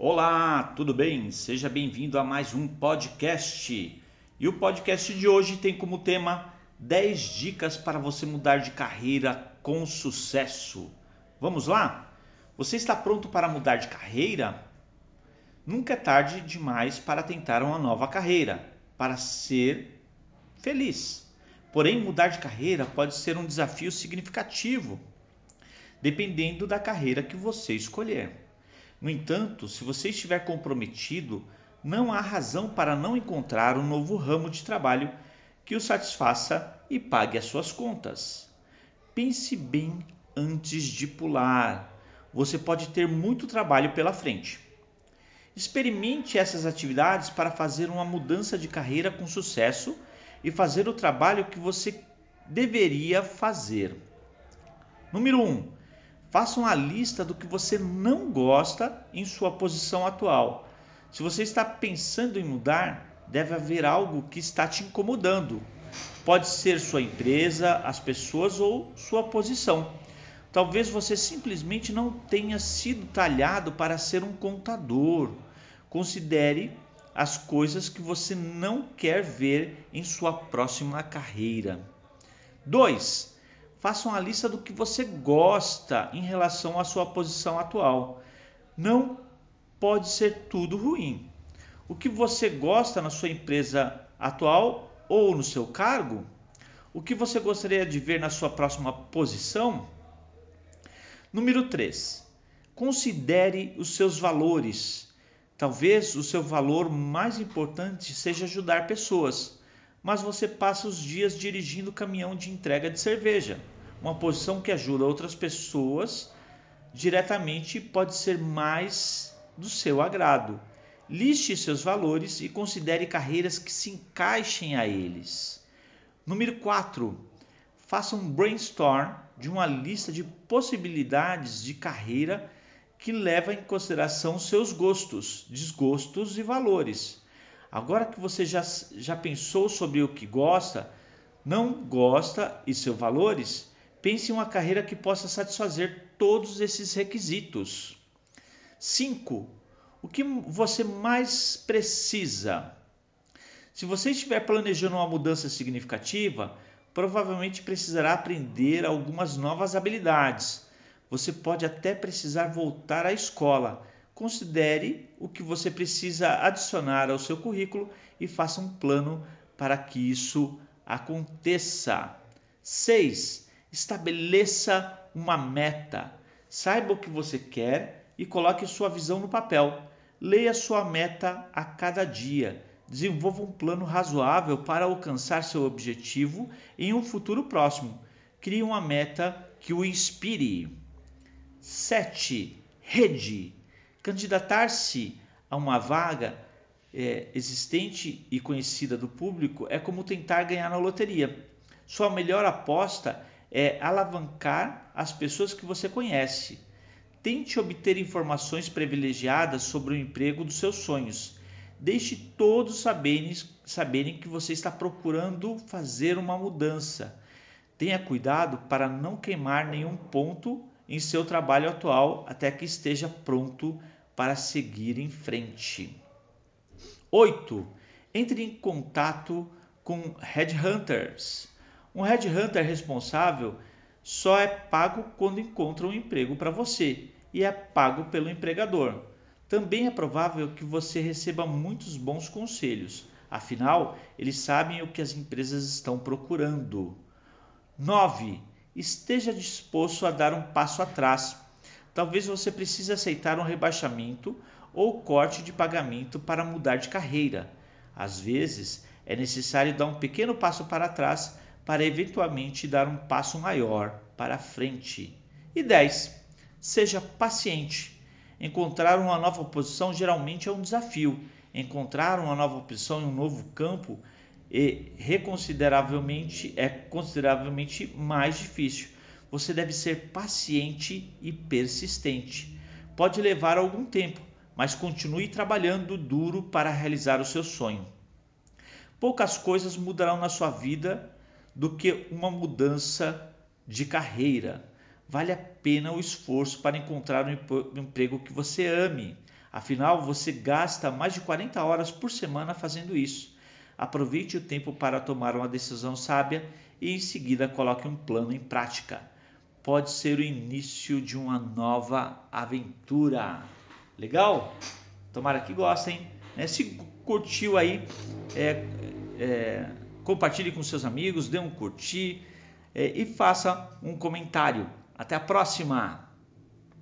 Olá, tudo bem? Seja bem-vindo a mais um podcast. E o podcast de hoje tem como tema 10 dicas para você mudar de carreira com sucesso. Vamos lá? Você está pronto para mudar de carreira? Nunca é tarde demais para tentar uma nova carreira, para ser feliz. Porém, mudar de carreira pode ser um desafio significativo, dependendo da carreira que você escolher. No entanto, se você estiver comprometido, não há razão para não encontrar um novo ramo de trabalho que o satisfaça e pague as suas contas. Pense bem antes de pular. Você pode ter muito trabalho pela frente. Experimente essas atividades para fazer uma mudança de carreira com sucesso e fazer o trabalho que você deveria fazer. Número 1. Um, Faça uma lista do que você não gosta em sua posição atual. Se você está pensando em mudar, deve haver algo que está te incomodando. Pode ser sua empresa, as pessoas ou sua posição. Talvez você simplesmente não tenha sido talhado para ser um contador. Considere as coisas que você não quer ver em sua próxima carreira. 2 faça uma lista do que você gosta em relação à sua posição atual. Não pode ser tudo ruim. O que você gosta na sua empresa atual ou no seu cargo? O que você gostaria de ver na sua próxima posição? Número 3. Considere os seus valores. Talvez o seu valor mais importante seja ajudar pessoas mas você passa os dias dirigindo caminhão de entrega de cerveja. Uma posição que ajuda outras pessoas diretamente pode ser mais do seu agrado. Liste seus valores e considere carreiras que se encaixem a eles. Número 4. Faça um brainstorm de uma lista de possibilidades de carreira que leva em consideração seus gostos, desgostos e valores. Agora que você já, já pensou sobre o que gosta, não gosta e seus valores, pense em uma carreira que possa satisfazer todos esses requisitos. 5. O que você mais precisa? Se você estiver planejando uma mudança significativa, provavelmente precisará aprender algumas novas habilidades. Você pode até precisar voltar à escola Considere o que você precisa adicionar ao seu currículo e faça um plano para que isso aconteça. 6. Estabeleça uma meta. Saiba o que você quer e coloque sua visão no papel. Leia sua meta a cada dia. Desenvolva um plano razoável para alcançar seu objetivo em um futuro próximo. Crie uma meta que o inspire. 7. Rede. Candidatar-se a uma vaga é, existente e conhecida do público é como tentar ganhar na loteria. Sua melhor aposta é alavancar as pessoas que você conhece. Tente obter informações privilegiadas sobre o emprego dos seus sonhos. Deixe todos saberem, saberem que você está procurando fazer uma mudança. Tenha cuidado para não queimar nenhum ponto em seu trabalho atual até que esteja pronto para seguir em frente. 8. Entre em contato com headhunters. Um headhunter responsável só é pago quando encontra um emprego para você e é pago pelo empregador. Também é provável que você receba muitos bons conselhos, afinal, eles sabem o que as empresas estão procurando. 9 esteja disposto a dar um passo atrás. Talvez você precise aceitar um rebaixamento ou corte de pagamento para mudar de carreira. Às vezes, é necessário dar um pequeno passo para trás para eventualmente dar um passo maior para frente. E 10. Seja paciente. Encontrar uma nova posição geralmente é um desafio. Encontrar uma nova posição em um novo campo e reconsideravelmente é consideravelmente mais difícil. Você deve ser paciente e persistente. Pode levar algum tempo, mas continue trabalhando duro para realizar o seu sonho. Poucas coisas mudarão na sua vida do que uma mudança de carreira. Vale a pena o esforço para encontrar um emprego que você ame. Afinal, você gasta mais de 40 horas por semana fazendo isso. Aproveite o tempo para tomar uma decisão sábia e em seguida coloque um plano em prática. Pode ser o início de uma nova aventura. Legal? Tomara que gostem. Né? Se curtiu aí, é, é, compartilhe com seus amigos, dê um curtir é, e faça um comentário. Até a próxima!